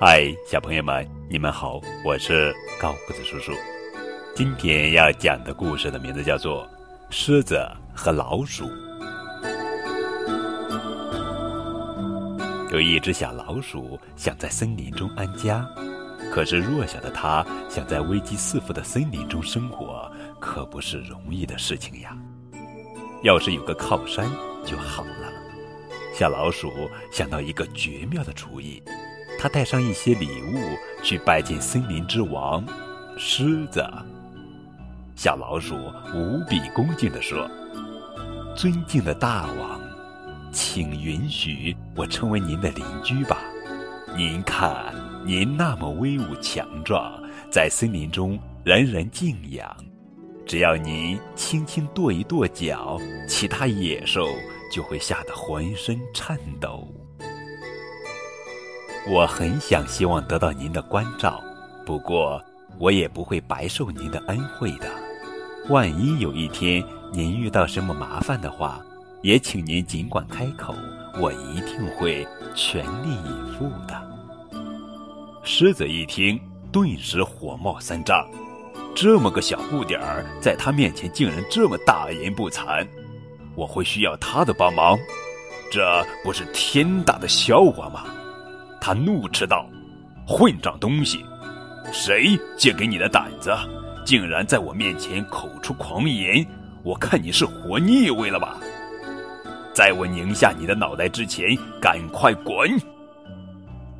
嗨，小朋友们，你们好，我是高个子叔叔。今天要讲的故事的名字叫做《狮子和老鼠》。有一只小老鼠想在森林中安家，可是弱小的它想在危机四伏的森林中生活，可不是容易的事情呀。要是有个靠山就好了。小老鼠想到一个绝妙的主意。他带上一些礼物去拜见森林之王，狮子。小老鼠无比恭敬地说：“尊敬的大王，请允许我成为您的邻居吧。您看，您那么威武强壮，在森林中人人敬仰。只要您轻轻跺一跺脚，其他野兽就会吓得浑身颤抖。”我很想希望得到您的关照，不过我也不会白受您的恩惠的。万一有一天您遇到什么麻烦的话，也请您尽管开口，我一定会全力以赴的。狮子一听，顿时火冒三丈，这么个小不点儿，在他面前竟然这么大言不惭，我会需要他的帮忙？这不是天大的笑话吗？他怒斥道：“混账东西，谁借给你的胆子，竟然在我面前口出狂言？我看你是活腻味了吧！在我拧下你的脑袋之前，赶快滚！”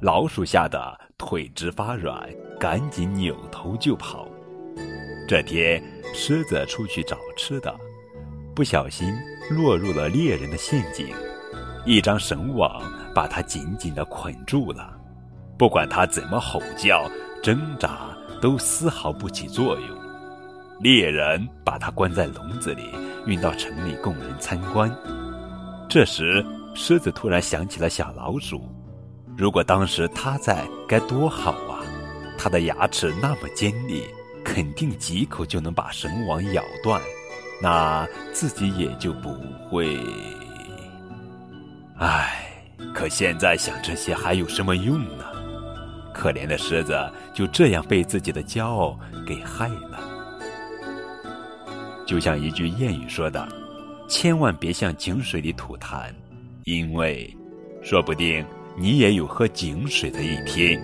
老鼠吓得腿直发软，赶紧扭头就跑。这天，狮子出去找吃的，不小心落入了猎人的陷阱。一张绳网把它紧紧地捆住了，不管它怎么吼叫、挣扎，都丝毫不起作用。猎人把它关在笼子里，运到城里供人参观。这时，狮子突然想起了小老鼠，如果当时它在，该多好啊！它的牙齿那么尖利，肯定几口就能把绳网咬断，那自己也就不会。唉，可现在想这些还有什么用呢？可怜的狮子就这样被自己的骄傲给害了。就像一句谚语说的：“千万别向井水里吐痰，因为说不定你也有喝井水的一天。”